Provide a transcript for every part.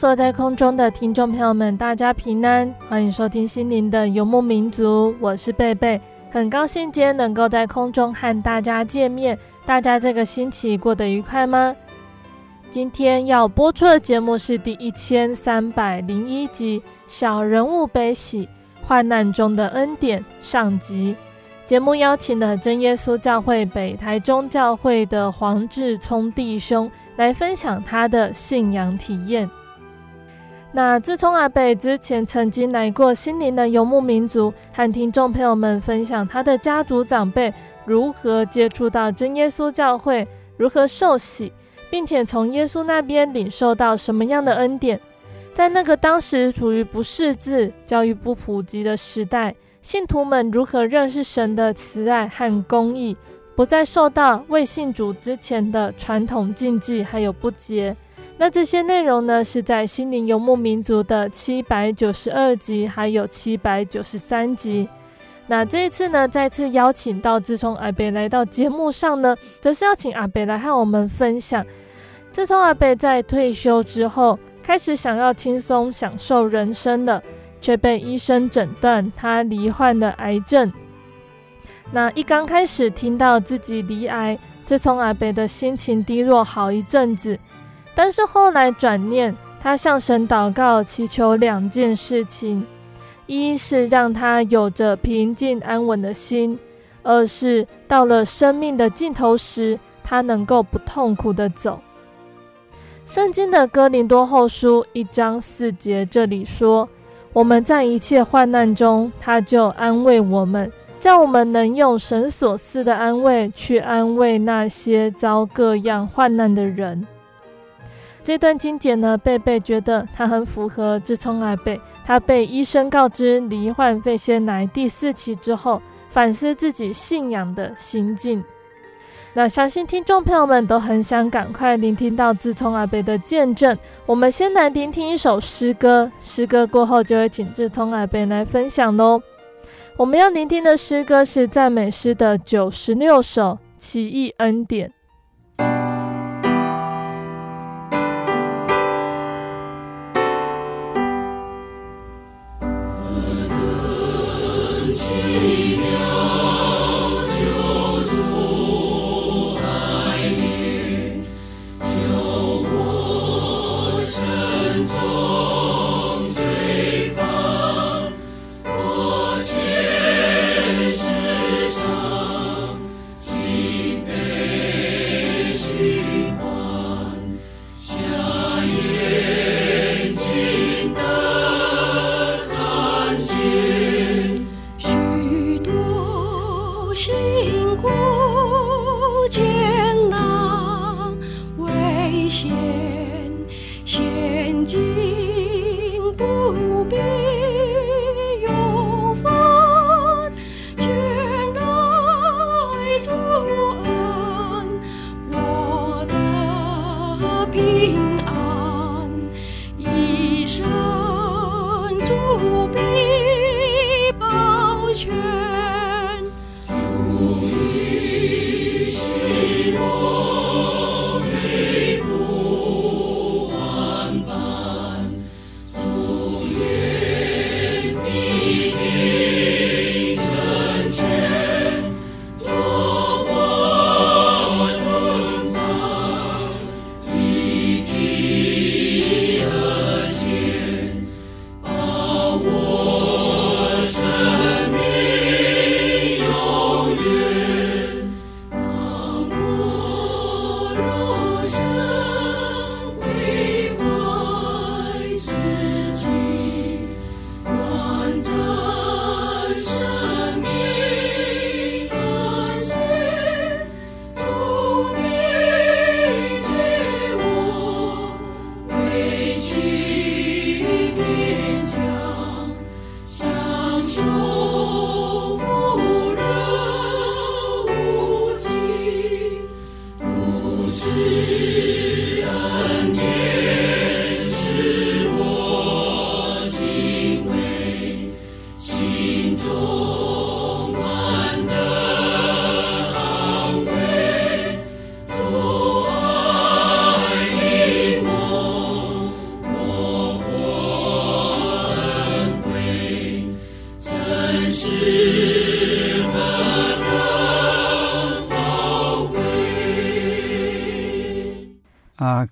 所有在空中的听众朋友们，大家平安，欢迎收听心灵的游牧民族，我是贝贝，很高兴今天能够在空中和大家见面。大家这个星期过得愉快吗？今天要播出的节目是第一千三百零一集《小人物悲喜，患难中的恩典》上集。节目邀请了真耶稣教会北台中教会的黄志聪弟兄。来分享他的信仰体验。那自从阿北之前曾经来过心灵的游牧民族，和听众朋友们分享他的家族长辈如何接触到真耶稣教会，如何受洗，并且从耶稣那边领受到什么样的恩典。在那个当时处于不识字、教育不普及的时代，信徒们如何认识神的慈爱和公义。不再受到未信主之前的传统禁忌还有不洁。那这些内容呢，是在心灵游牧民族的七百九十二集，还有七百九十三集。那这一次呢，再次邀请到自从阿北来到节目上呢，则是要请阿北来和我们分享。自从阿北在退休之后，开始想要轻松享受人生了，却被医生诊断他罹患了癌症。那一刚开始听到自己罹癌，自从阿北的心情低落好一阵子。但是后来转念，他向神祷告，祈求两件事情：一是让他有着平静安稳的心；二是到了生命的尽头时，他能够不痛苦地走。圣经的哥林多后书一章四节这里说：“我们在一切患难中，他就安慰我们。”叫我们能用神所赐的安慰去安慰那些遭各样患难的人。这段经节呢，贝贝觉得它很符合志聪阿伯，他被医生告知罹患肺腺癌第四期之后，反思自己信仰的心境。那相信听众朋友们都很想赶快聆听到志聪阿伯的见证。我们先来聆听一首诗歌，诗歌过后就会请志聪阿伯来分享喽。我们要聆听的诗歌是赞美诗的九十六首《奇异恩典》。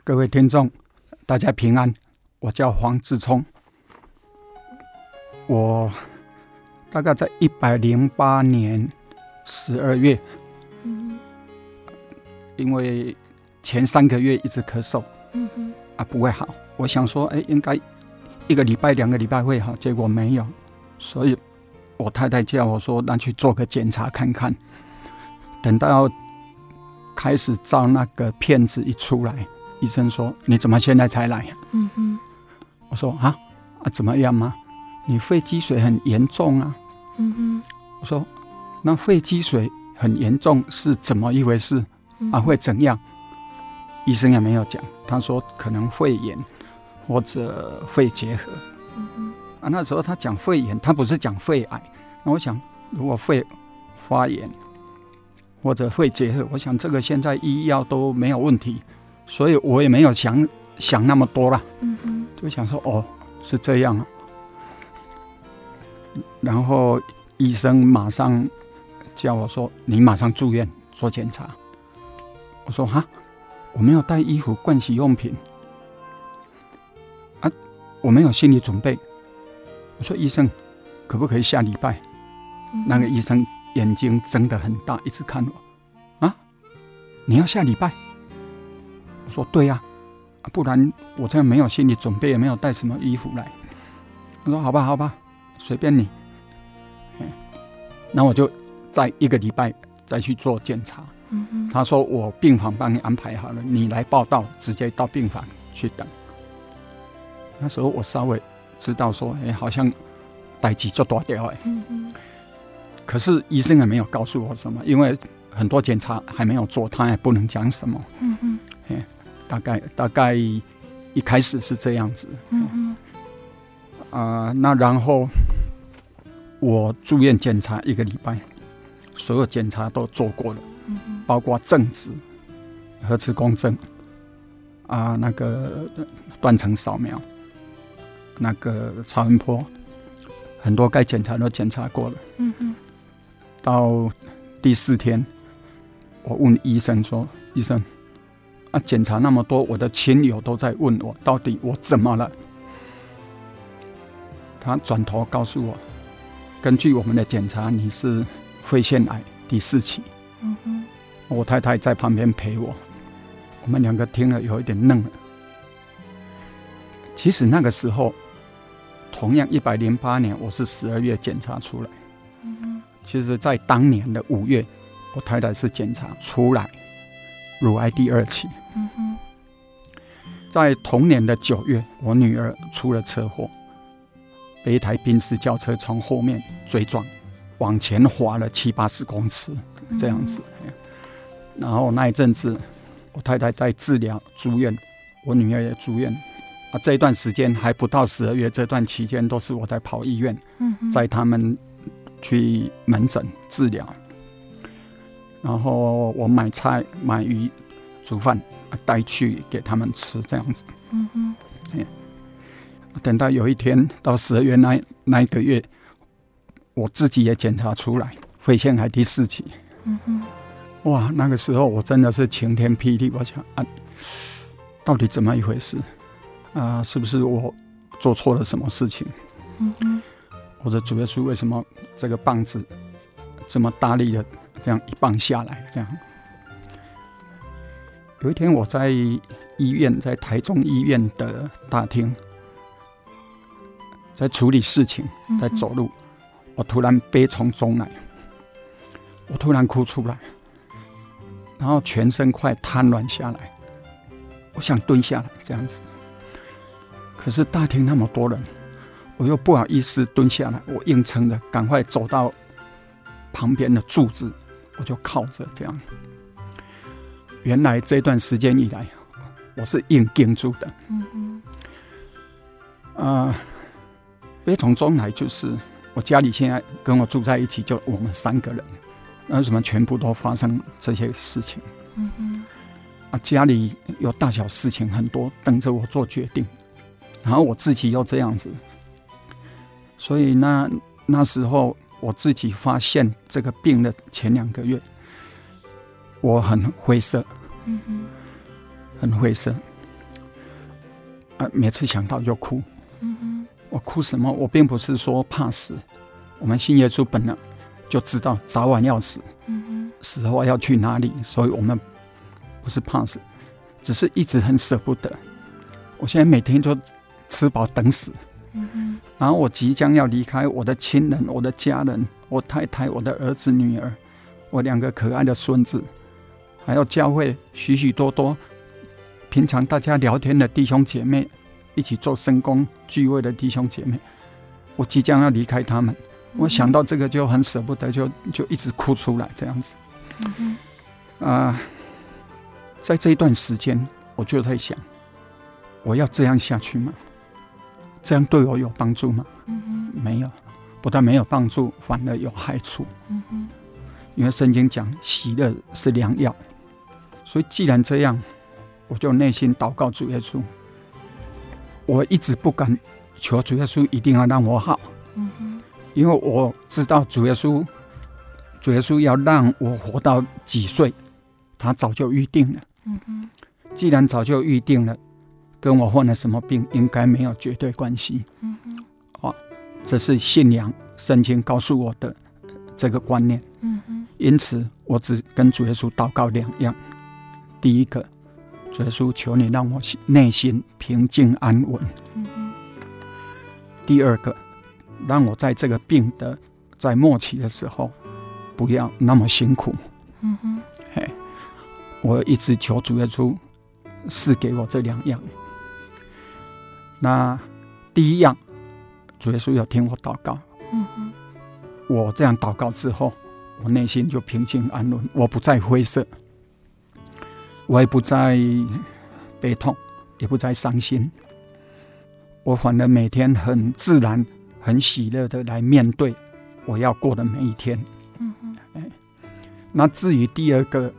各位听众，大家平安，我叫黄志聪，我大概在一百零八年十二月，因为前三个月一直咳嗽，嗯，啊不会好，我想说，哎，应该一个礼拜、两个礼拜会好，结果没有，所以我太太叫我说，那去做个检查看看，等到开始照那个片子一出来。医生说：“你怎么现在才来？”嗯哼，我说：“啊啊，怎么样吗？你肺积水很严重啊。”嗯哼，我说：“那肺积水很严重是怎么一回事？啊，会怎样？”医生也没有讲，他说可能肺炎或者肺结核。嗯哼，啊，那时候他讲肺炎，他不是讲肺癌。那我想，如果肺发炎或者肺结核，我想这个现在医药都没有问题。所以我也没有想想那么多了，嗯哼，就想说哦，是这样啊。然后医生马上叫我说：“你马上住院做检查。”我说：“哈，我没有带衣服、盥洗用品啊，我没有心理准备。”我说：“医生，可不可以下礼拜？”嗯、那个医生眼睛睁得很大，一直看我。啊，你要下礼拜？我说对呀，不然我这样没有心理准备，也没有带什么衣服来。他说好吧，好吧，随便你。那我就再一个礼拜再去做检查。他说我病房帮你安排好了，你来报到，直接到病房去等。那时候我稍微知道说，哎，好像代志就大掉哎。嗯哼。可是医生也没有告诉我什么，因为很多检查还没有做，他也不能讲什么。嗯哼。大概大概一开始是这样子，嗯嗯，啊、呃，那然后我住院检查一个礼拜，所有检查都做过了，嗯嗯，包括正子、核磁共振，啊、呃，那个断层扫描，那个超音波，很多该检查都检查过了，嗯嗯，到第四天，我问医生说：“医生。”啊！检查那么多，我的亲友都在问我，到底我怎么了？他转头告诉我，根据我们的检查，你是肺腺癌第四期。嗯哼。我太太在旁边陪我，我们两个听了有一点愣了。其实那个时候，同样一百零八年，我是十二月检查出来。嗯哼。其实，在当年的五月，我太太是检查出来。乳癌第二期。嗯哼，在同年的九月，我女儿出了车祸，被一台宾士轿车从后面追撞，往前滑了七八十公尺，这样子。嗯、然后那一阵子，我太太在治疗住院，我女儿也住院。啊，这一段时间还不到十二月，这段期间都是我在跑医院，在他们去门诊治疗。然后我买菜买鱼煮饭带去给他们吃，这样子。嗯哼。等到有一天到十二月那那一个月，我自己也检查出来肺腺癌第四期。嗯哼。哇，那个时候我真的是晴天霹雳！我想啊，到底怎么一回事？啊，是不是我做错了什么事情？嗯哼。我的主要是为什么这个棒子这么大力的？这样一棒下来，这样。有一天我在医院，在台中医院的大厅，在处理事情，在走路，我突然悲从中来，我突然哭出来，然后全身快瘫软下来，我想蹲下来这样子，可是大厅那么多人，我又不好意思蹲下来，我硬撑着，赶快走到旁边的柱子。我就靠着这样。原来这段时间以来，我是硬撑住的。嗯嗯。啊，悲从中来就是我家里现在跟我住在一起，就我们三个人，那什么全部都发生这些事情？嗯嗯。啊，家里有大小事情很多，等着我做决定，然后我自己又这样子，所以那那时候。我自己发现这个病的前两个月，我很灰色。嗯哼。很灰色。啊，每次想到就哭。嗯哼，我哭什么？我并不是说怕死。我们信耶稣本来就知道早晚要死。嗯哼，死后要去哪里？所以我们不是怕死，只是一直很舍不得。我现在每天就吃饱等死。嗯，然后我即将要离开我的亲人、我的家人、我太太、我的儿子、女儿、我两个可爱的孙子，还有教会许许多多。平常大家聊天的弟兄姐妹，一起做圣工聚会的弟兄姐妹，我即将要离开他们，我想到这个就很舍不得，就就一直哭出来这样子。啊，在这一段时间，我就在想，我要这样下去吗？这样对我有帮助吗？没有，不但没有帮助，反而有害处。因为圣经讲喜乐是良药，所以既然这样。我就内心祷告主耶稣，我一直不敢求主耶稣一定要让我好，因为我知道主耶稣，主耶稣要让我活到几岁，他早就预定了。既然早就预定了，跟我患了什么病应该没有绝对关系。哦，这是信仰圣经告诉我的这个观念。因此我只跟主耶稣祷告两样，第一个。主耶稣，求你让我内心平静安稳。第二个，让我在这个病的在末期的时候，不要那么辛苦。嗯哼嘿，我一直求主耶稣赐给我这两样。那第一样，主耶稣要听我祷告。嗯哼我这样祷告之后，我内心就平静安稳，我不再灰色。我也不再悲痛，也不再伤心，我反而每天很自然、很喜乐的来面对我要过的每一天。嗯嗯。哎，那至于第二个，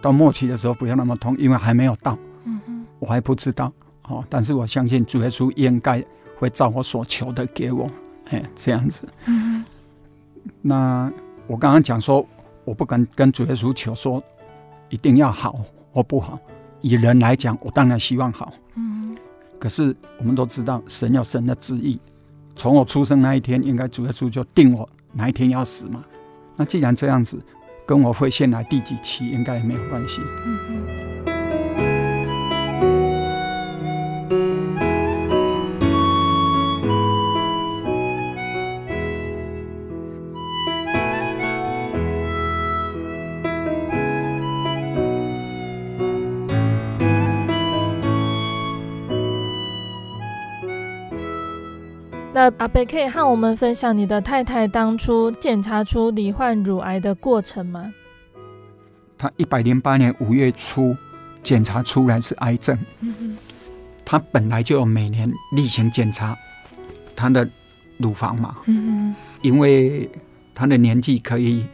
到末期的时候不要那么痛，因为还没有到。嗯嗯。我还不知道哦，但是我相信主耶稣应该会照我所求的给我。哎，这样子。嗯。那我刚刚讲说，我不敢跟主耶稣求说。一定要好或不好，以人来讲，我当然希望好。嗯，可是我们都知道，神有神的旨意。从我出生那一天，应该主耶稣就定我哪一天要死嘛。那既然这样子，跟我会先来第几期，应该也没有关系。嗯阿北可以和我们分享你的太太当初检查出罹患乳癌的过程吗？她一百零八年五月初检查出来是癌症。她本来就有每年例行检查她的乳房嘛。因为她的年纪可以，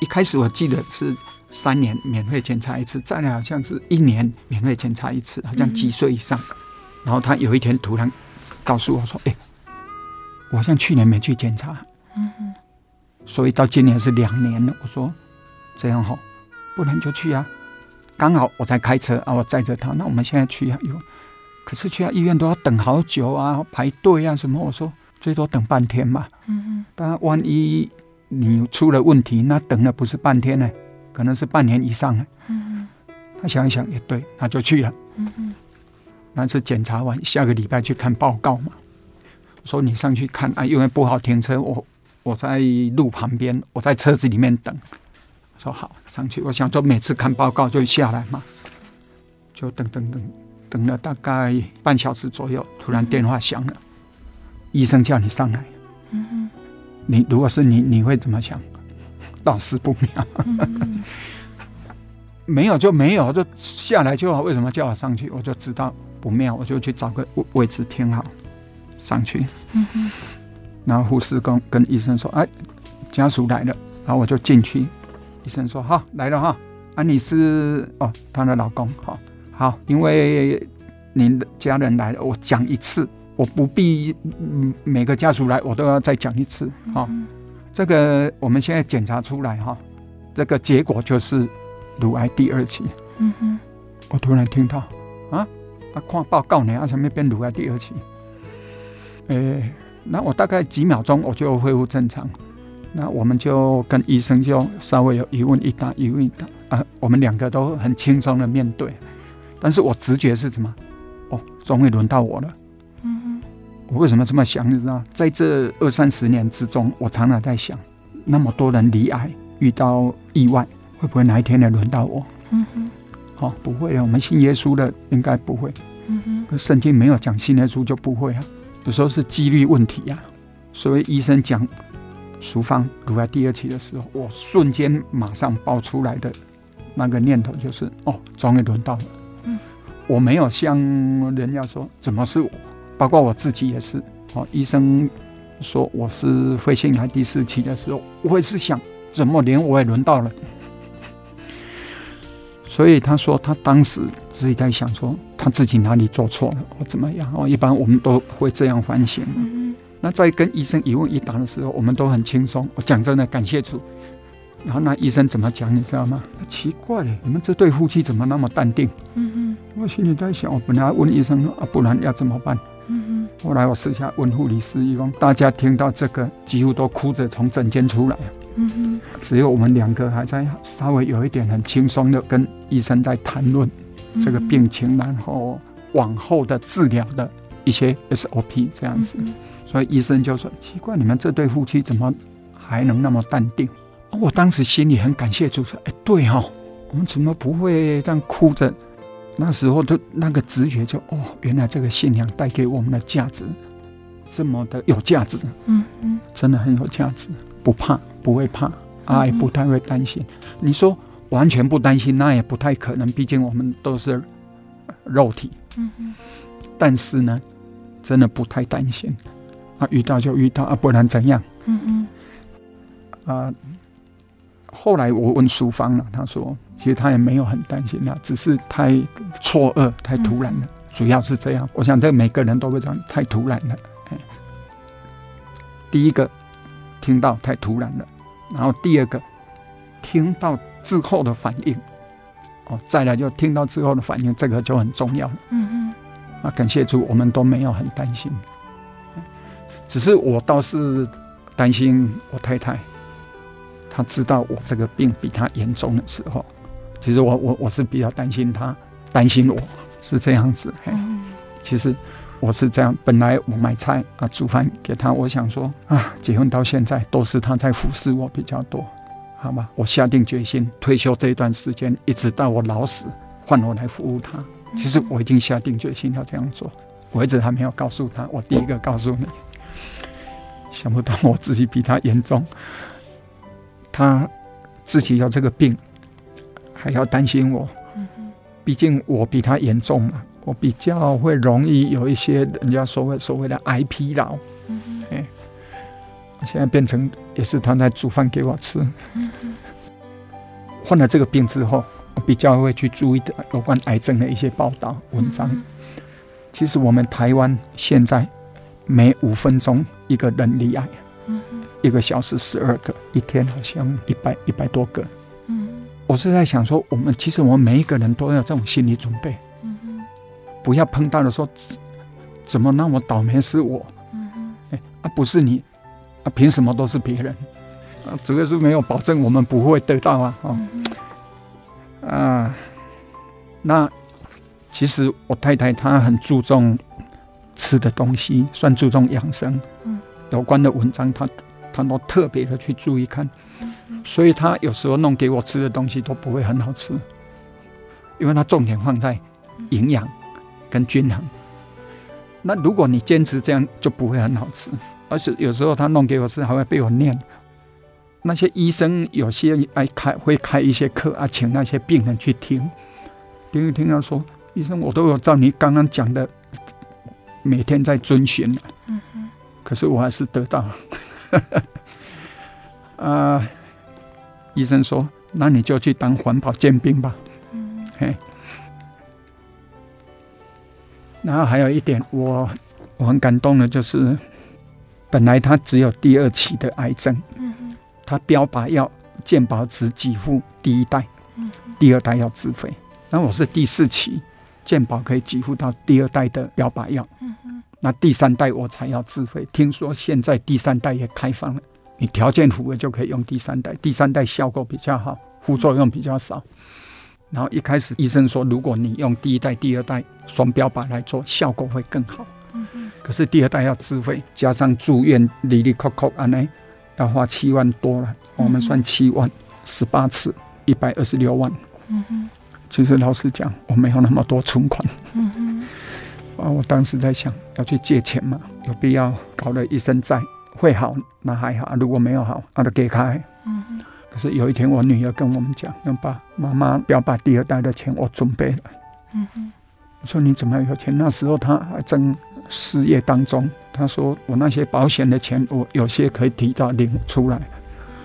一开始我记得是三年免费检查一次，再来好像是一年免费检查一次，好像几岁以上。然后她有一天突然告诉我说：“哎。”我好像去年没去检查，嗯哼，所以到今年是两年了。我说这样好，不然就去啊。刚好我在开车啊，我载着他。那我们现在去啊，有，可是去啊医院都要等好久啊，排队啊什么。我说最多等半天嘛，嗯哼。但万一你出了问题，那等的不是半天呢，可能是半年以上呢。嗯哼。他想一想也对，他就去了。嗯哼。那次检查完，下个礼拜去看报告嘛。说你上去看啊，因为不好停车，我我在路旁边，我在车子里面等。说好上去，我想说每次看报告就下来嘛，就等等等，等了大概半小时左右，突然电话响了，医生叫你上来。嗯，你如果是你，你会怎么想？大事不妙。没有就没有，就下来就好。为什么叫我上去？我就知道不妙，我就去找个位位置停好。上去，嗯哼，然后护士跟跟医生说：“哎，家属来了。”然后我就进去，医生说：“好，来了哈，啊，你是哦，她的老公，好，好，因为您的家人来了，我讲一次，我不必每个家属来，我都要再讲一次，哈，这个我们现在检查出来哈，这个结果就是乳癌第二期，嗯哼，我突然听到啊啊，看报告呢，啊，什么变乳癌第二期？诶，那我大概几秒钟我就恢复正常。那我们就跟医生就稍微有一问一答，一问一答啊，我们两个都很轻松的面对。但是我直觉是什么？哦，终于轮到我了。嗯哼。我为什么这么想？你知道，在这二三十年之中，我常常在想，那么多人离癌遇到意外，会不会哪一天也轮到我？嗯哼。好、哦，不会啊，我们信耶稣的应该不会。嗯哼。可圣经没有讲信耶稣就不会啊，有时候是几率问题呀、啊。所以医生讲。淑芳乳癌第二期的时候，我瞬间马上爆出来的那个念头就是：哦，终于轮到了。嗯，我没有像人家说怎么是我，包括我自己也是。哦，医生说我是肺腺癌第四期的时候，我也是想怎么连我也轮到了。所以他说他当时自己在想说他自己哪里做错了，或怎么样。哦，一般我们都会这样反省。那在跟医生一问一答的时候，我们都很轻松。我讲真的，感谢主。然后那医生怎么讲，你知道吗？奇怪了，你们这对夫妻怎么那么淡定？嗯哼。我心里在想，我本来问医生啊，不然要怎么办？嗯哼。后来我私下问护理师，一共大家听到这个，几乎都哭着从诊间出来。嗯哼。只有我们两个还在稍微有一点很轻松的跟医生在谈论这个病情，然后往后的治疗的一些 SOP 这样子。所以医生就说：“奇怪，你们这对夫妻怎么还能那么淡定？”我当时心里很感谢主说：“哎，对哈、哦，我们怎么不会这样哭着？那时候的那个直觉就哦，原来这个信仰带给我们的价值这么的有价值，嗯嗯，真的很有价值，不怕，不会怕，啊，也不太会担心。你说完全不担心，那也不太可能，毕竟我们都是肉体，嗯嗯，但是呢，真的不太担心。”啊，遇到就遇到啊，不然怎样？嗯嗯。啊，后来我问淑芳了，她说，其实她也没有很担心啊，只是太错愕、太突然了，嗯、主要是这样。我想这每个人都会这样，太突然了。第一个听到太突然了，然后第二个听到之后的反应，哦，再来就听到之后的反应，这个就很重要了。嗯嗯。啊，感谢主，我们都没有很担心。只是我倒是担心我太太，她知道我这个病比她严重的时候，其实我我我是比较担心她，担心我是这样子。嘿，其实我是这样，本来我买菜啊煮饭给他，我想说啊，结婚到现在都是他在服侍我比较多，好吧？我下定决心退休这一段时间，一直到我老死，换我来服务他。其实我已经下定决心要这样做，我一直还没有告诉他，我第一个告诉你。想不到我自己比他严重，他自己有这个病，还要担心我。毕竟我比他严重嘛，我比较会容易有一些人家所谓所谓的癌疲劳。哎，现在变成也是他在煮饭给我吃。患了这个病之后，我比较会去注意的有关癌症的一些报道文章。其实我们台湾现在。每五分钟一个人罹癌，嗯、一个小时十二个，一天好像一百一百多个。嗯、我是在想说，我们其实我们每一个人都要这种心理准备，不要碰到的说，怎么那么倒霉是我？嗯、哼。哎，啊不是你，啊凭什么都是别人？啊，这个是没有保证我们不会得到啊，哦，嗯、啊，那其实我太太她很注重。吃的东西算注重养生，嗯，有关的文章她她都特别的去注意看，所以她有时候弄给我吃的东西都不会很好吃，因为她重点放在营养跟均衡。那如果你坚持这样，就不会很好吃，而且有时候他弄给我吃还会被我念。那些医生有些爱开会开一些课啊，请那些病人去听，听一听他说，医生我都有照你刚刚讲的。每天在遵循，嗯，可是我还是得到了。啊、呃，医生说，那你就去当环保健兵吧。嗯，嘿。然后还有一点，我我很感动的，就是本来他只有第二期的癌症，嗯哼，他标靶要健保只给付第一代，嗯，第二代要自费。那我是第四期，健保可以给付到第二代的标靶药。嗯嗯。那第三代我才要自费。听说现在第三代也开放了，你条件符合就可以用第三代。第三代效果比较好，副作用比较少。然后一开始医生说，如果你用第一代、第二代双标靶来做，效果会更好。嗯嗯。可是第二代要自费，加上住院，里里扣扣安呢要花七万多了。我们算七万，十八次一百二十六万。嗯哼。其实老实讲，我没有那么多存款。嗯嗯。啊，我当时在想，要去借钱嘛，有必要搞了一身债，会好那还好，如果没有好，那就给开。嗯哼。可是有一天，我女儿跟我们讲，要把妈妈不要把第二代的钱我准备了。嗯哼。我说你怎么有钱？那时候她还正失业当中。她说我那些保险的钱，我有些可以提早领出来，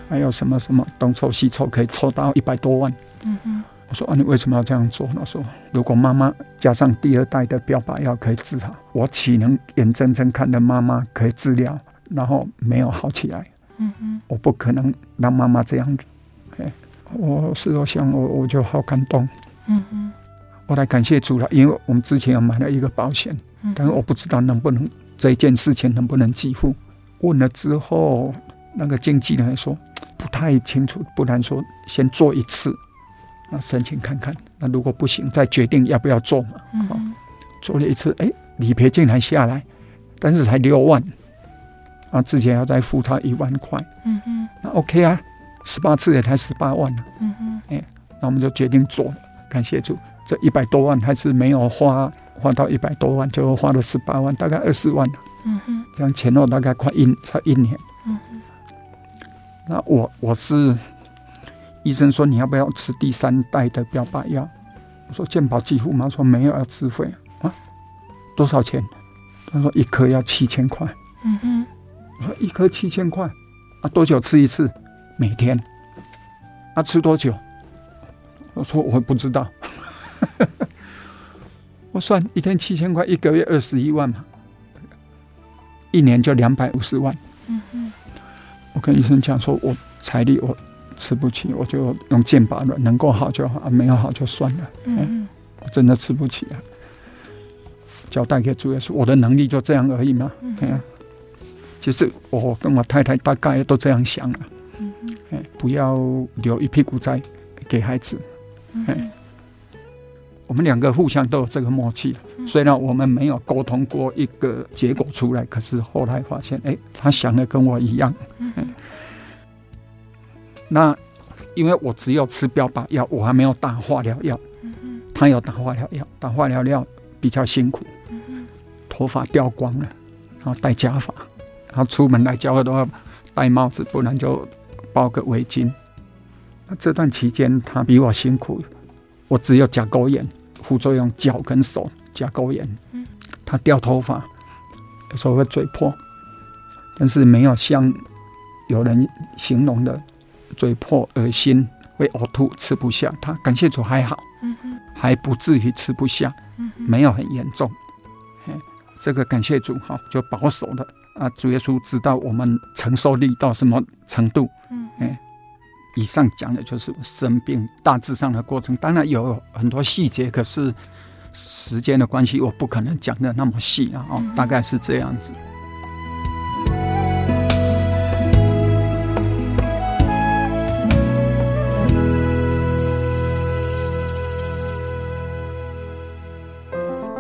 还有什么什么东凑西凑，可以凑到一百多万。嗯哼。我说啊，你为什么要这样做？他说，如果妈妈加上第二代的标靶药可以治好，我岂能眼睁睁看着妈妈可以治疗，然后没有好起来？嗯嗯，我不可能让妈妈这样子。哎，我事后想，我我就好感动。嗯嗯，我来感谢主了，因为我们之前有买了一个保险，但是我不知道能不能这一件事情能不能给付。问了之后，那个经纪人说不太清楚，不然说先做一次。那申请看看，那如果不行，再决定要不要做嘛。嗯、哦，做了一次，哎，理赔竟然下来，但是才六万，啊，之前要再付他一万块。嗯哼，那 OK 啊，十八次也才十八万。嗯哼，哎，那我们就决定做了。感谢主，这一百多万还是没有花，花到一百多万，就花了十八万，大概二十万。嗯哼，这样前后大概快一才一年。嗯哼，那我我是。医生说：“你要不要吃第三代的标靶药？”我说：“健保给付吗？”说：“没有，要自费啊。”多少钱？他说：“一颗要七千块。”嗯哼。我说：“一颗七千块啊？多久吃一次？每天。啊，吃多久？”我说：“我不知道。”我算一天七千块，一个月二十一万嘛，一年就两百五十万。嗯嗯。我跟医生讲说：“我财力我。”吃不起，我就用剑拔了，能够好就好，没有好就算了。嗯，我真的吃不起啊。交代给主耶稣，我的能力就这样而已嘛。嗯，其实我跟我太太大概都这样想了。嗯，不要留一屁股债给孩子。嗯，我们两个互相都有这个默契。虽然我们没有沟通过一个结果出来，可是后来发现，哎，他想的跟我一样。嗯。那，因为我只有吃标靶药，我还没有打化疗药。嗯哼，他有打化疗药，打化疗药比较辛苦。嗯哼，头发掉光了，然后戴假发，他出门来教会都要戴帽子，不然就包个围巾。那这段期间他比我辛苦，我只有甲沟炎，副作用脚跟手甲沟炎。他掉头发，有时候会嘴破，但是没有像有人形容的。嘴破、恶心、会呕吐、吃不下，他感谢主还好，还不至于吃不下，没有很严重，这个感谢主哈，就保守了啊。主耶稣知道我们承受力到什么程度，嗯哎，以上讲的就是生病大致上的过程，当然有很多细节，可是时间的关系，我不可能讲的那么细啊，哦，大概是这样子。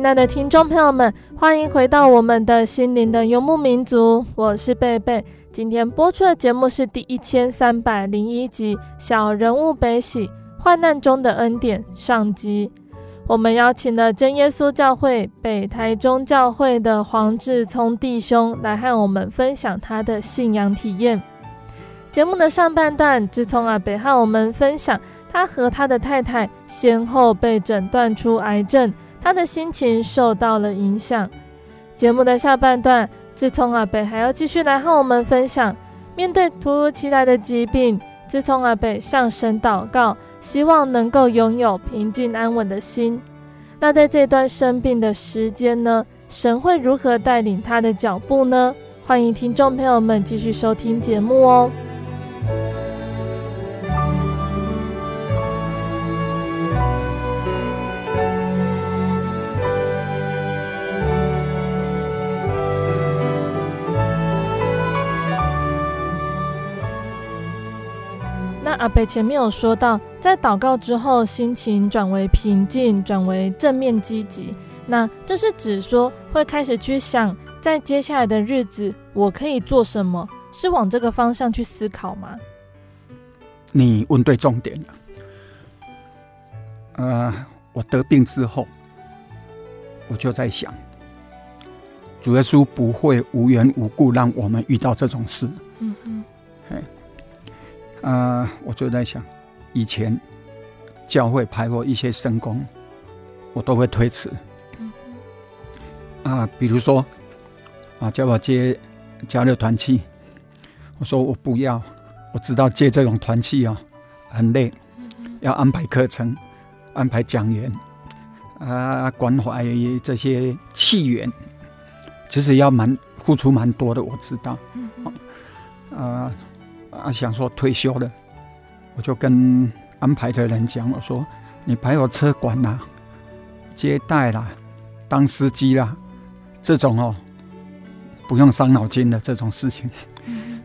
亲爱的听众朋友们，欢迎回到我们的心灵的游牧民族，我是贝贝。今天播出的节目是第一千三百零一集《小人物悲喜患难中的恩典》上集。我们邀请了真耶稣教会北台中教会的黄志聪弟兄来和我们分享他的信仰体验。节目的上半段，志聪阿伯和我们分享他和他的太太先后被诊断出癌症，他的心情受到了影响。节目的下半段。志聪阿北还要继续来和我们分享，面对突如其来的疾病，志聪阿北向神祷告，希望能够拥有平静安稳的心。那在这段生病的时间呢，神会如何带领他的脚步呢？欢迎听众朋友们继续收听节目哦。阿北前面有说到，在祷告之后，心情转为平静，转为正面积极。那这是指说会开始去想，在接下来的日子我可以做什么？是往这个方向去思考吗？你问对重点了。呃，我得病之后，我就在想，主耶稣不会无缘无故让我们遇到这种事。嗯嗯。啊、呃，我就在想，以前教会排过一些圣工，我都会推辞。啊，比如说啊，叫我接交流团契，我说我不要，我知道接这种团契啊很累，要安排课程，安排讲员，啊，关怀这些气源，其实要蛮付出蛮多的，我知道。啊。啊，想说退休了，我就跟安排的人讲，我说你排我车管啦、接待啦、当司机啦，这种哦，不用伤脑筋的这种事情。嗯、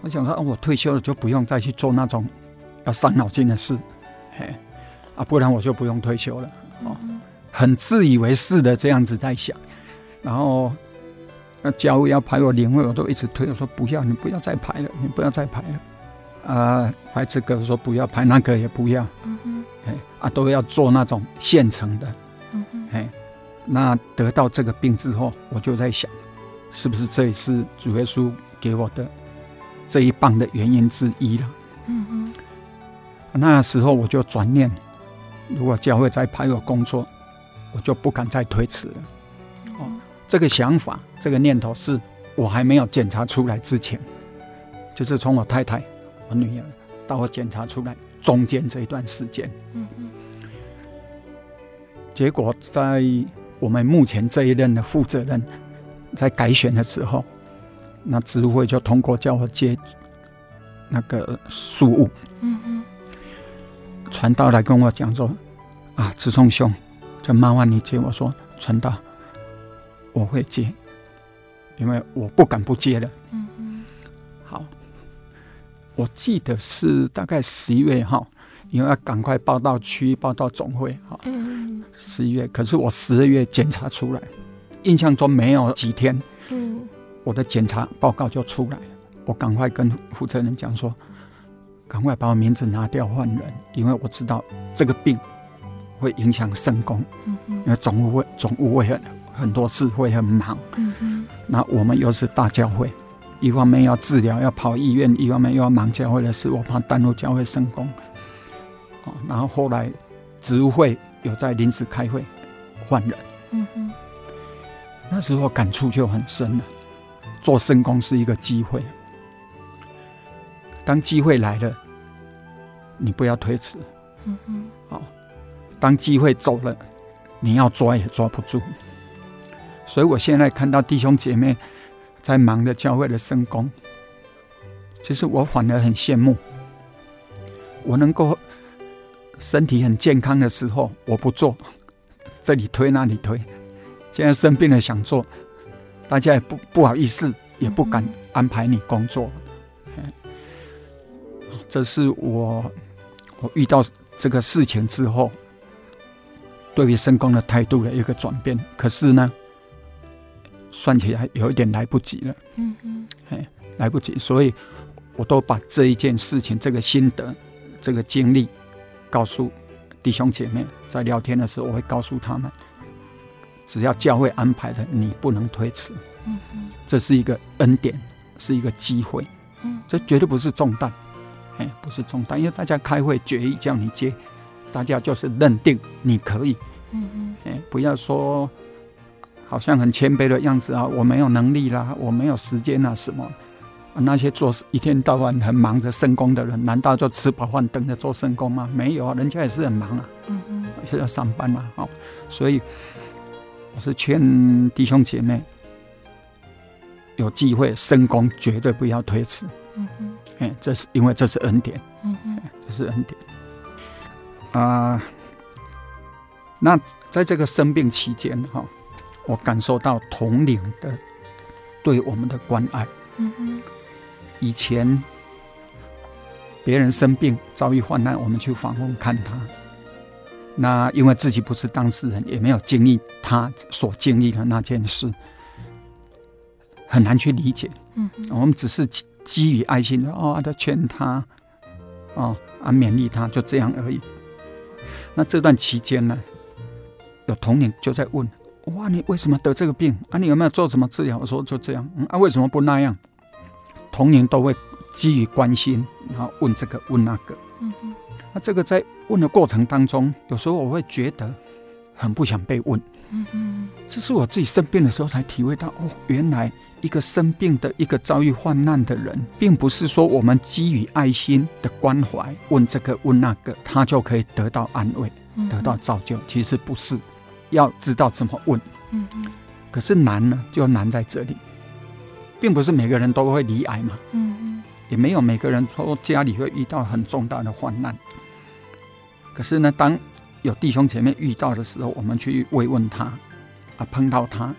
我想说，哦，我退休了就不用再去做那种要伤脑筋的事，嘿，啊，不然我就不用退休了。哦，嗯、很自以为是的这样子在想，然后。那教会要排我灵会，我都一直推，我说不要，你不要再排了，你不要再排了。啊、呃，排这个说不要排那个也不要，嗯哼，哎啊，都要做那种现成的，嗯哼，哎，那得到这个病之后，我就在想，是不是这也是主耶稣给我的这一棒的原因之一了？嗯哼，那时候我就转念，如果教会再排我工作，我就不敢再推辞了。这个想法，这个念头是我还没有检查出来之前，就是从我太太、我女儿到我检查出来中间这一段时间。嗯嗯。结果在我们目前这一任的负责人，在改选的时候，那执务会就通过叫我接那个事务。嗯嗯。传道来跟我讲说：“啊，志聪兄，就麻烦你接。”我说：“传道。”我会接，因为我不敢不接了。嗯嗯，好，我记得是大概十一月哈，因为要赶快报到区，报到总会哈。嗯，十一月，可是我十二月检查出来，印象中没有几天，嗯，我的检查报告就出来了。我赶快跟负责人讲说，赶快把我名字拿掉换人，因为我知道这个病会影响肾功。嗯嗯，因为总务会总务会很。很多事会很忙，嗯哼，那我们又是大教会，一方面要治疗，要跑医院，一方面又要忙教会的事，我怕耽误教会圣工。哦，然后后来职务会有在临时开会换人，嗯哼，那时候感触就很深了。做圣工是一个机会，当机会来了，你不要推辞，嗯哼，好，当机会走了，你要抓也抓不住。所以，我现在看到弟兄姐妹在忙着教会的圣工，其实我反而很羡慕。我能够身体很健康的时候，我不做，这里推那里推。现在生病了想做，大家也不不好意思，也不敢安排你工作。这是我我遇到这个事情之后，对于生工的态度的一个转变。可是呢，算起来有一点来不及了。嗯嗯，哎，来不及，所以我都把这一件事情、这个心得、这个经历告诉弟兄姐妹。在聊天的时候，我会告诉他们：只要教会安排的，你不能推迟。嗯嗯，这是一个恩典，是一个机会。嗯，这绝对不是重担。哎，不是重担，因为大家开会决议叫你接，大家就是认定你可以。嗯嗯，哎，不要说好像很谦卑的样子啊，我没有能力啦，我没有时间啦，什么？那些做一天到晚很忙着圣工的人，难道就吃饱饭等着做圣工吗？没有啊，人家也是很忙啊，嗯嗯，也是要上班嘛，哦，所以我是劝弟兄姐妹，有机会圣工绝对不要推迟。嗯嗯。哎，这是因为这是恩典，嗯嗯，这是恩典啊、呃。那在这个生病期间哈，我感受到统领的对我们的关爱。以前别人生病遭遇患难，我们去访问看他。那因为自己不是当事人，也没有经历他所经历的那件事，很难去理解。嗯，我们只是。基于爱心的哦，他劝他，哦啊勉励他，就这样而已。那这段期间呢，有同龄就在问：哇，你为什么得这个病啊？你有没有做什么治疗？我说就这样。嗯啊，为什么不那样？童年都会基于关心，然后问这个问那个。嗯嗯。那这个在问的过程当中，有时候我会觉得很不想被问。嗯嗯。这是我自己生病的时候才体会到哦，原来。一个生病的一个遭遇患难的人，并不是说我们基于爱心的关怀问这个问那个，他就可以得到安慰，得到造就。其实不是，要知道怎么问。嗯嗯。可是难呢，就难在这里，并不是每个人都会离癌嘛。嗯嗯。也没有每个人说家里会遇到很重大的患难。可是呢，当有弟兄姐妹遇到的时候，我们去慰问他，啊，碰到他。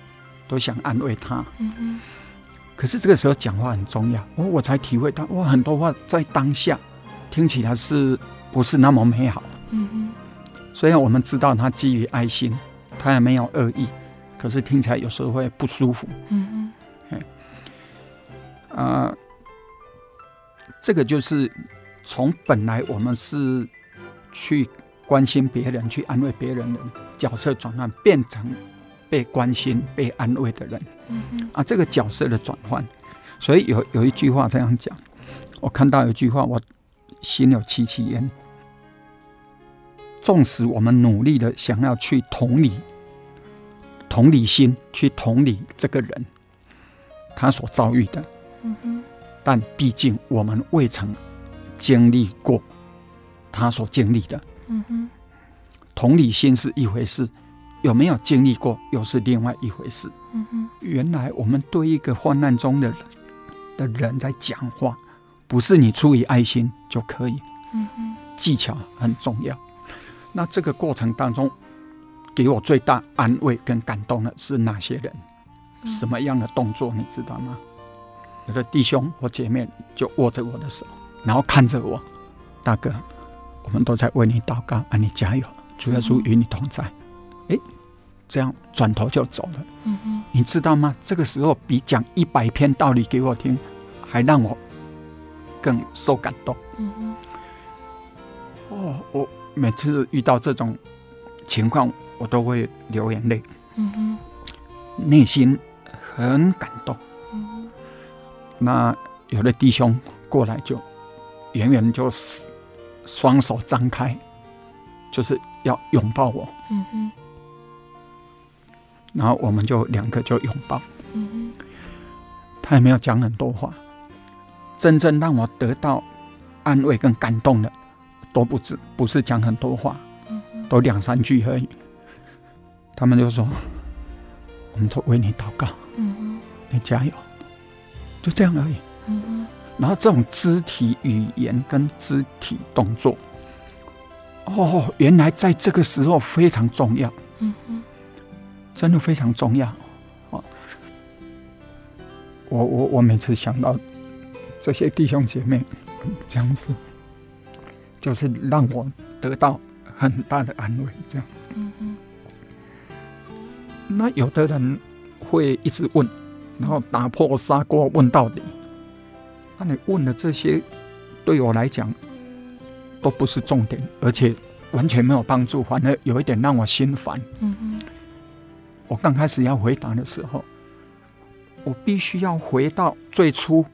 都想安慰他，嗯嗯，可是这个时候讲话很重要，我我才体会到，哇，很多话在当下听起来是不是那么美好？嗯嗯，虽然我们知道他基于爱心，他也没有恶意，可是听起来有时候会不舒服。嗯嗯，啊，这个就是从本来我们是去关心别人、去安慰别人的角色转换，变成。被关心、被安慰的人，嗯哼，啊，这个角色的转换，所以有有一句话这样讲，我看到有一句话，我心有戚戚焉。纵使我们努力的想要去同理、同理心，去同理这个人他所遭遇的，嗯哼，但毕竟我们未曾经历过他所经历的，嗯哼，同理心是一回事。有没有经历过，又是另外一回事。嗯哼，原来我们对一个患难中的人的人在讲话，不是你出于爱心就可以。嗯哼，技巧很重要。那这个过程当中，给我最大安慰跟感动的是哪些人？什么样的动作，你知道吗？有的弟兄或姐妹就握着我的手，然后看着我，大哥，我们都在为你祷告，啊，你加油，主耶稣与你同在。哎，这样转头就走了。嗯哼，你知道吗？这个时候比讲一百篇道理给我听，还让我更受感动。嗯哼，哦，我每次遇到这种情况，我都会流眼泪。嗯哼，内心很感动。那有的弟兄过来就远远就双手张开，就是要拥抱我。嗯哼。然后我们就两个就拥抱，他也没有讲很多话，真正让我得到安慰跟感动的，都不止不是讲很多话，都两三句而已。他们就说：“我们都为你祷告，嗯，你加油。”就这样而已，嗯。然后这种肢体语言跟肢体动作，哦，原来在这个时候非常重要，嗯。真的非常重要，我我我每次想到这些弟兄姐妹这样子，就是让我得到很大的安慰。这样，那有的人会一直问，然后打破砂锅问到底。那你问的这些，对我来讲都不是重点，而且完全没有帮助，反而有一点让我心烦。嗯嗯。我刚开始要回答的时候，我必须要回到最初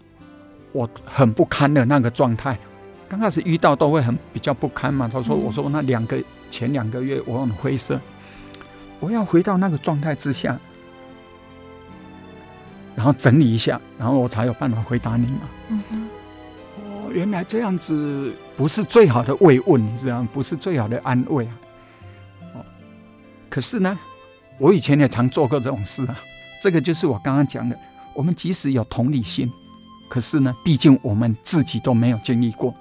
我很不堪的那个状态。刚开始遇到都会很比较不堪嘛。他说：“我说那两个前两个月我很灰色，我要回到那个状态之下。”然后整理一下，然后我才有办法回答你嘛。嗯哼。哦，原来这样子不是最好的慰问，你知道吗？不是最好的安慰啊。哦。可是呢，我以前也常做过这种事啊。这个就是我刚刚讲的，我们即使有同理心，可是呢，毕竟我们自己都没有经历过，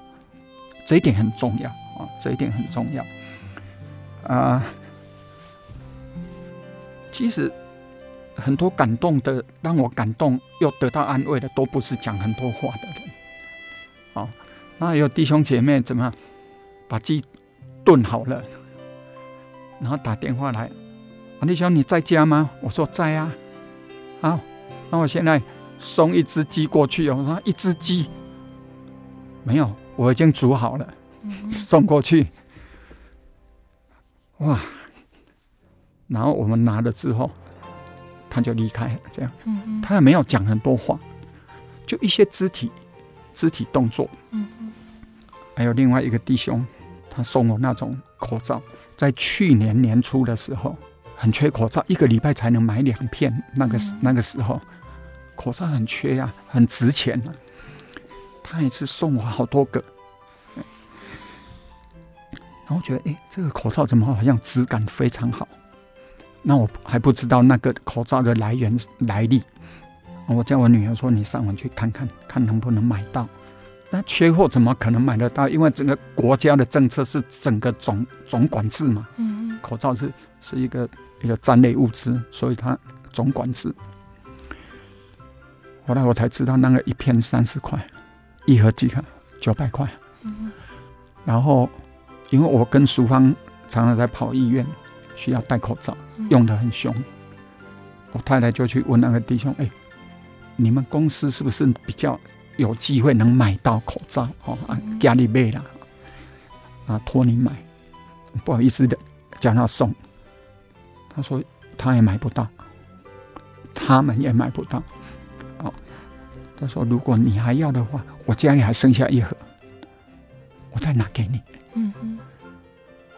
这一点很重要啊。这一点很重要。啊，其实。很多感动的，让我感动又得到安慰的，都不是讲很多话的人。哦，那有弟兄姐妹怎么把鸡炖好了，然后打电话来，王弟兄你在家吗？我说在啊。好，那我现在送一只鸡过去。我说一只鸡没有，我已经煮好了，送过去。哇，然后我们拿了之后。他就离开了，这样，他也没有讲很多话，就一些肢体、肢体动作。还有另外一个弟兄，他送我那种口罩，在去年年初的时候，很缺口罩，一个礼拜才能买两片。那个时那个时候，口罩很缺呀，很值钱啊。他也是送我好多个，然后觉得，哎，这个口罩怎么好像质感非常好？那我还不知道那个口罩的来源来历，我叫我女儿说：“你上网去看看，看能不能买到。”那缺货怎么可能买得到？因为整个国家的政策是整个总总管制嘛。嗯，口罩是是一个一个战略物资，所以它总管制。后来我才知道，那个一片三十块，一盒几个九百块。嗯，然后因为我跟淑芳常常在跑医院。需要戴口罩，用的很凶。我太太就去问那个弟兄：“哎，你们公司是不是比较有机会能买到口罩？哦，家里备了，啊，托你买，不好意思的，叫他送。他说他也买不到，他们也买不到。哦，他说如果你还要的话，我家里还剩下一盒，我再拿给你。嗯嗯。”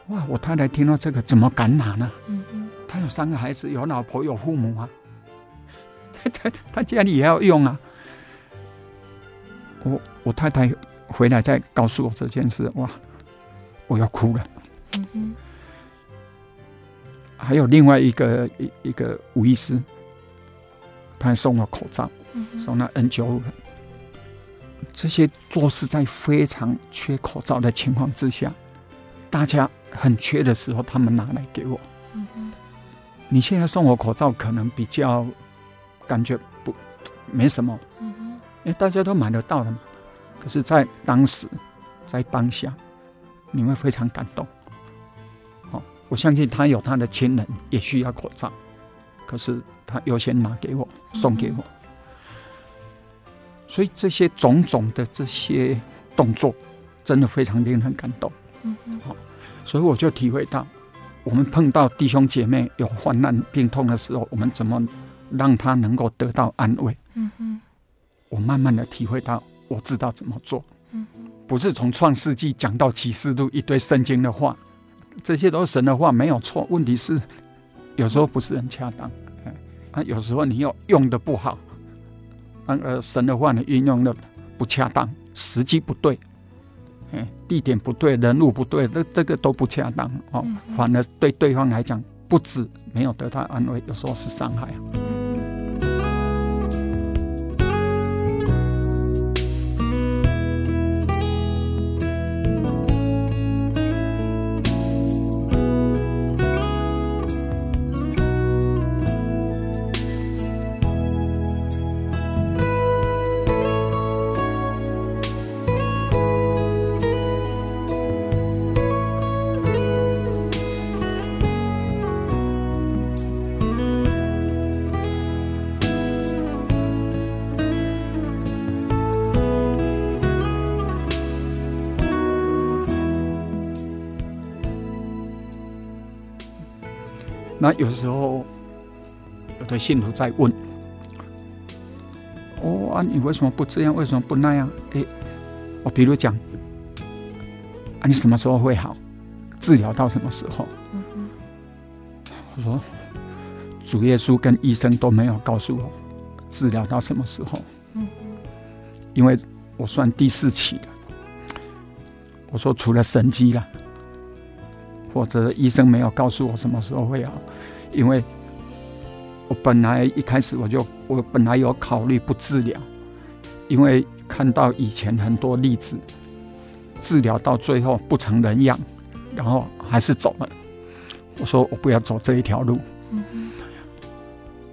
哇！我太太听到这个，怎么敢拿呢？嗯嗯，他有三个孩子，有老婆，有父母啊。他他他家里也要用啊。我我太太回来再告诉我这件事，哇！我要哭了。嗯嗯。还有另外一个一一个吴医师，他还送我口罩，送了 N 九五。这些都是在非常缺口罩的情况之下，大家。很缺的时候，他们拿来给我。嗯，你现在送我口罩，可能比较感觉不没什么。嗯，因为大家都买得到的嘛。可是，在当时，在当下，你会非常感动。好，我相信他有他的亲人也需要口罩，可是他优先拿给我，送给我。嗯。所以这些种种的这些动作，真的非常令人感动。嗯哼，好。所以我就体会到，我们碰到弟兄姐妹有患难病痛的时候，我们怎么让他能够得到安慰？嗯哼，我慢慢的体会到，我知道怎么做。嗯，不是从创世纪讲到启示录一堆圣经的话，这些都是神的话，没有错。问题是有时候不是很恰当，啊，有时候你又用的不好，那个神的话你运用的不恰当，时机不对。地点不对，人物不对，这这个都不恰当哦，反而对对方来讲，不止没有得到安慰，有时候是伤害。有时候有的信徒在问：“哦啊，你为什么不这样？为什么不那样？”哎，我比如讲：“啊，你什么时候会好？治疗到什么时候？”我说：“主耶稣跟医生都没有告诉我治疗到什么时候。”因为我算第四期的。我说除了神机了，或者医生没有告诉我什么时候会好，因为我本来一开始我就我本来有考虑不治疗，因为看到以前很多例子，治疗到最后不成人样，然后还是走了。我说我不要走这一条路。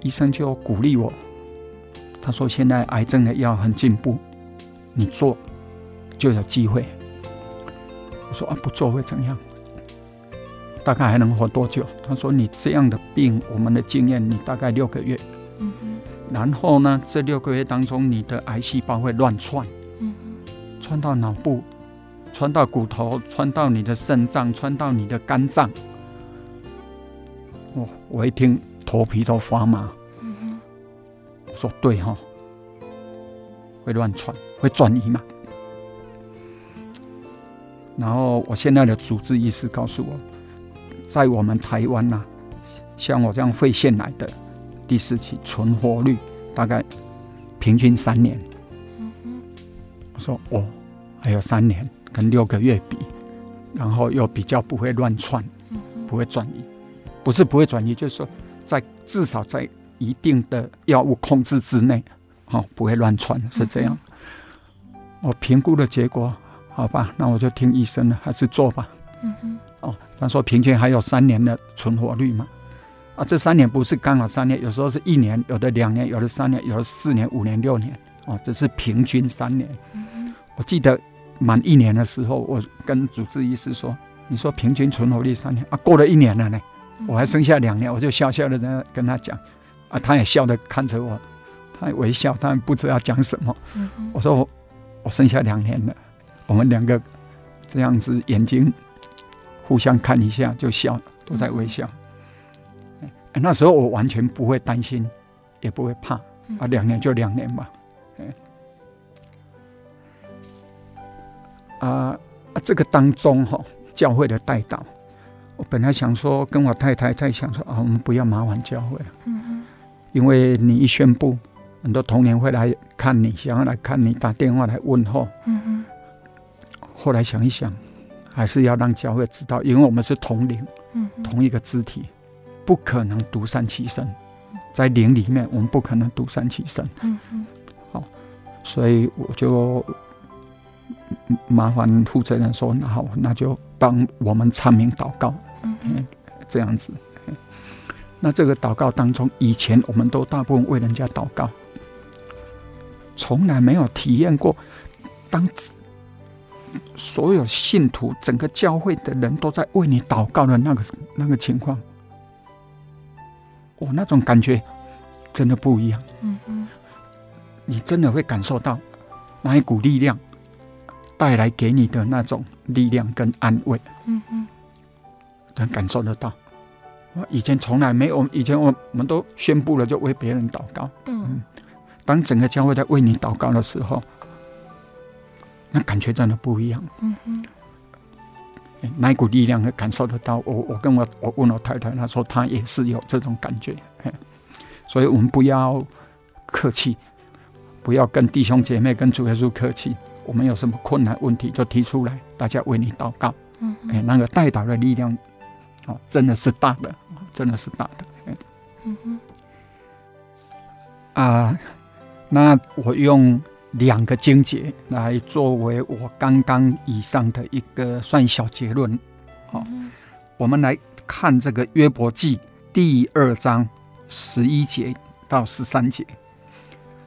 医生就鼓励我，他说现在癌症的药很进步，你做就有机会。我说啊，不做会怎样？大概还能活多久？他说：“你这样的病，我们的经验，你大概六个月。嗯哼。然后呢，这六个月当中，你的癌细胞会乱窜，嗯哼，窜到脑部，窜到骨头，窜到你的肾脏，窜到你的肝脏。我我一听头皮都发麻。嗯哼。我说对哈，会乱窜，会转移嘛。”然后我现在的主治医师告诉我，在我们台湾呐、啊，像我这样肺腺癌的第四期存活率大概平均三年。我说哦，还有三年跟六个月比，然后又比较不会乱窜，不会转移，不是不会转移，就是说在至少在一定的药物控制之内，哦，不会乱窜，是这样。我评估的结果。好吧，那我就听医生的，还是做吧。嗯哼。哦，他说平均还有三年的存活率嘛。啊，这三年不是刚好三年，有时候是一年，有的两年，有的三年，有的四年、五年、六年。哦，这是平均三年。嗯。我记得满一年的时候，我跟主治医师说：“你说平均存活率三年啊，过了一年了呢，我还剩下两年。”我就笑笑的在跟他讲，啊，他也笑的看着我，他也微笑，他不知道讲什么。嗯。我说我我剩下两年了。我们两个这样子眼睛互相看一下就笑，都在微笑。那时候我完全不会担心，也不会怕啊，两年就两年吧。啊啊，这个当中哈，教会的代祷，我本来想说跟我太太在想说啊，我们不要麻烦教会了，嗯，因为你一宣布，很多同年会来看你，想要来看你，打电话来问候，嗯。后来想一想，还是要让教会知道，因为我们是同灵，嗯，同一个肢体，不可能独善其身，在灵里面，我们不可能独善其身，嗯嗯，好，所以我就麻烦负责人说，那好，那就帮我们唱名祷告，嗯嗯，这样子，那这个祷告当中，以前我们都大部分为人家祷告，从来没有体验过当。所有信徒，整个教会的人都在为你祷告的那个那个情况，哦，那种感觉真的不一样。嗯嗯，你真的会感受到那一股力量带来给你的那种力量跟安慰。嗯嗯，能感受得到。我以前从来没有，以前我们都宣布了就为别人祷告。嗯，当整个教会在为你祷告的时候。那感觉真的不一样。嗯哼，那一股力量会感受得到。我我跟我我问我太太，她说她也是有这种感觉。所以我们不要客气，不要跟弟兄姐妹、跟主耶稣客气。我们有什么困难问题就提出来，大家为你祷告。嗯，哎，那个代祷的力量，哦，真的是大的，真的是大的。嗯哼，啊，那我用。两个经节来作为我刚刚以上的一个算小结论。好，我们来看这个约伯记第二章十一节到十三节。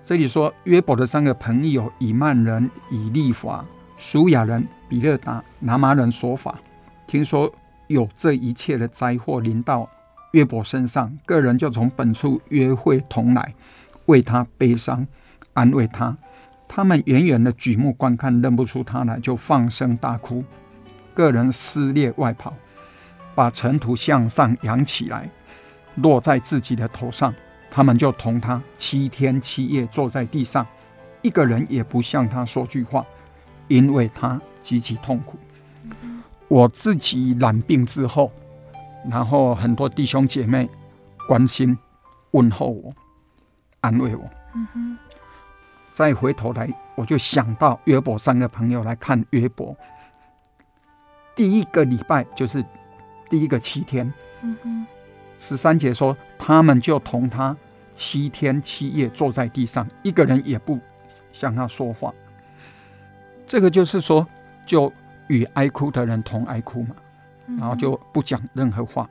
这里说约伯的三个朋友以曼人以利法、书亚人比勒达、拿玛人说法，听说有这一切的灾祸临到约伯身上，个人就从本处约会同来，为他悲伤，安慰他。他们远远的举目观看，认不出他来，就放声大哭，个人撕裂外袍，把尘土向上扬起来，落在自己的头上，他们就同他七天七夜坐在地上，一个人也不向他说句话，因为他极其痛苦。我自己染病之后，然后很多弟兄姐妹关心问候我，安慰我。再回头来，我就想到约伯三个朋友来看约伯。第一个礼拜就是第一个七天。十三节说，他们就同他七天七夜坐在地上，一个人也不向他说话。这个就是说，就与哀哭的人同哀哭嘛，然后就不讲任何话，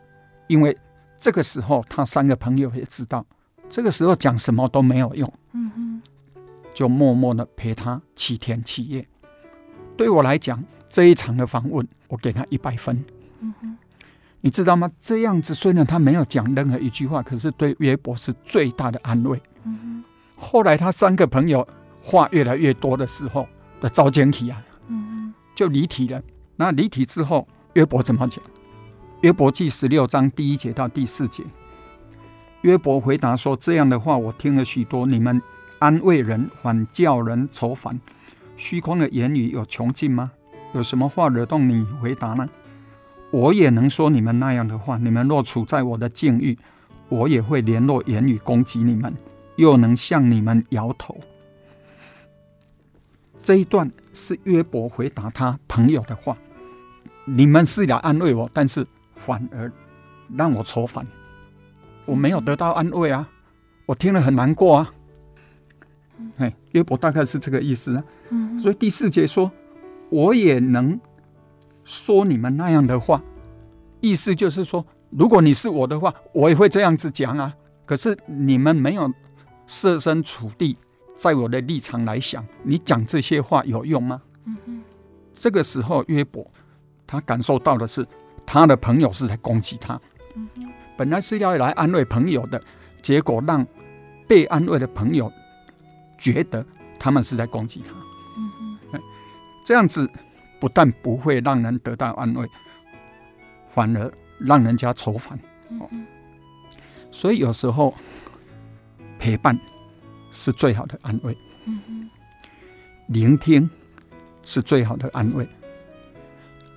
因为这个时候他三个朋友也知道，这个时候讲什么都没有用，就默默的陪他七天七夜。对我来讲，这一场的访问，我给他一百分。你知道吗？这样子虽然他没有讲任何一句话，可是对约伯是最大的安慰。后来他三个朋友话越来越多的时候，的遭奸体啊，就离题了。那离题之后，约伯怎么讲？约伯记十六章第一节到第四节，约伯回答说：“这样的话我听了许多，你们安慰人，反叫人愁烦。虚空的言语有穷尽吗？有什么话惹动你回答呢？我也能说你们那样的话。你们若处在我的境遇，我也会联络言语攻击你们，又能向你们摇头。”这一段是约伯回答他朋友的话：“你们是来安慰我，但是反而让我愁烦。我没有得到安慰啊，我听了很难过啊。”哎，约伯大概是这个意思啊。所以第四节说：“我也能说你们那样的话。”意思就是说，如果你是我的话，我也会这样子讲啊。可是你们没有设身处地。在我的立场来想，你讲这些话有用吗？这个时候，约伯他感受到的是，他的朋友是在攻击他。嗯。本来是要来安慰朋友的，结果让被安慰的朋友觉得他们是在攻击他。这样子不但不会让人得到安慰，反而让人家愁烦。所以有时候陪伴。是最好的安慰，聆听是最好的安慰。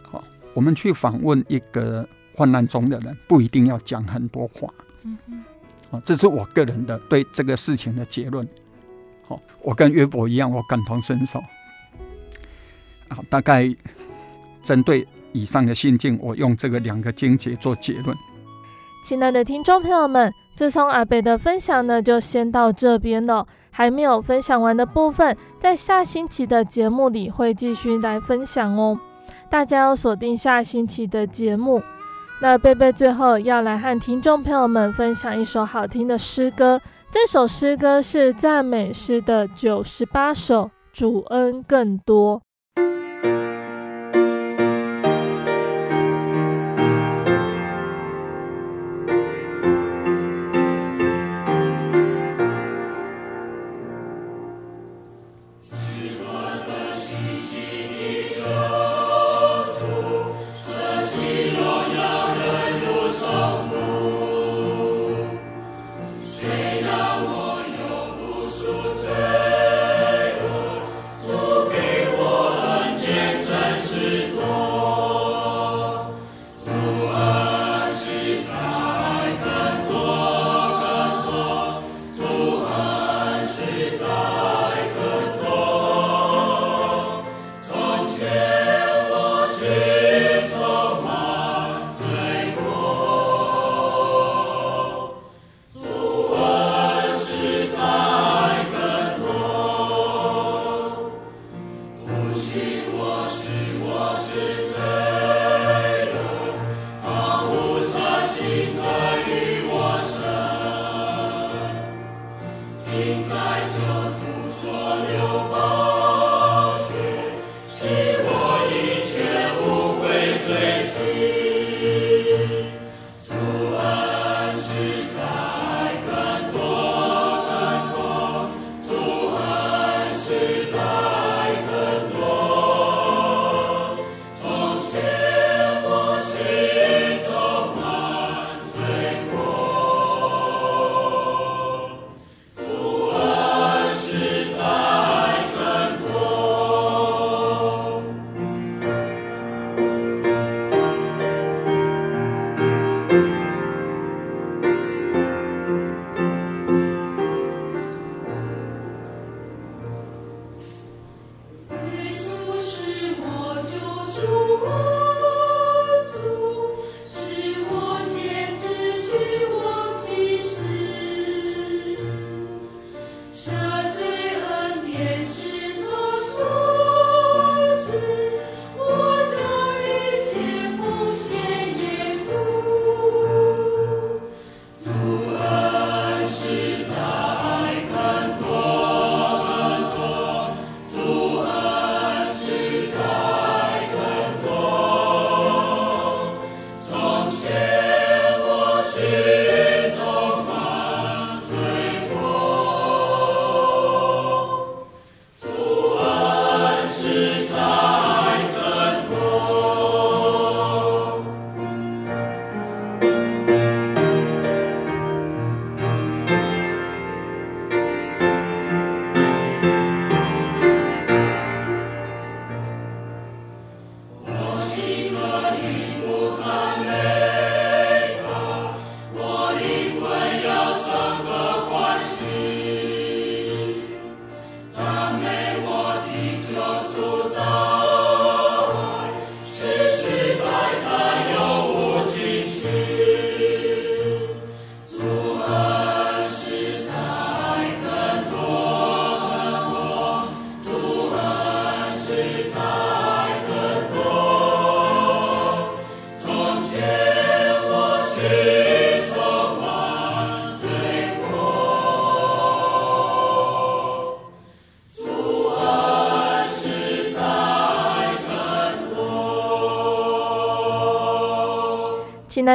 好，我们去访问一个患难中的人，不一定要讲很多话。好，这是我个人的对这个事情的结论。好，我跟约伯一样，我感同身受。好，大概针对以上的心境，我用这个两个经节做结论。亲爱的听众朋友们。自从阿伯的分享呢，就先到这边了。还没有分享完的部分，在下星期的节目里会继续来分享哦。大家要锁定下星期的节目。那贝贝最后要来和听众朋友们分享一首好听的诗歌，这首诗歌是赞美诗的九十八首，《主恩更多》。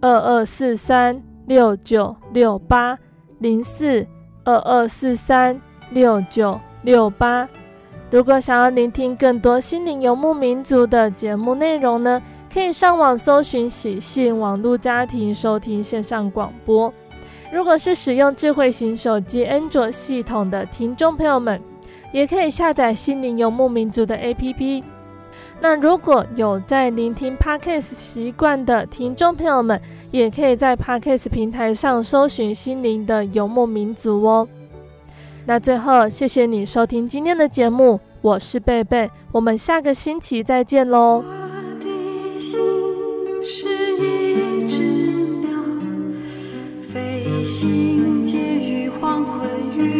二二四三六九六八零四二二四三六九六八。如果想要聆听更多心灵游牧民族的节目内容呢，可以上网搜寻喜信网络家庭收听线上广播。如果是使用智慧型手机安卓系统的听众朋友们，也可以下载心灵游牧民族的 APP。那如果有在聆听 Podcast 习惯的听众朋友们，也可以在 Podcast 平台上搜寻心灵的游牧民族哦。那最后，谢谢你收听今天的节目，我是贝贝，我们下个星期再见喽。我的心是一只鸟，飞行介于黄昏与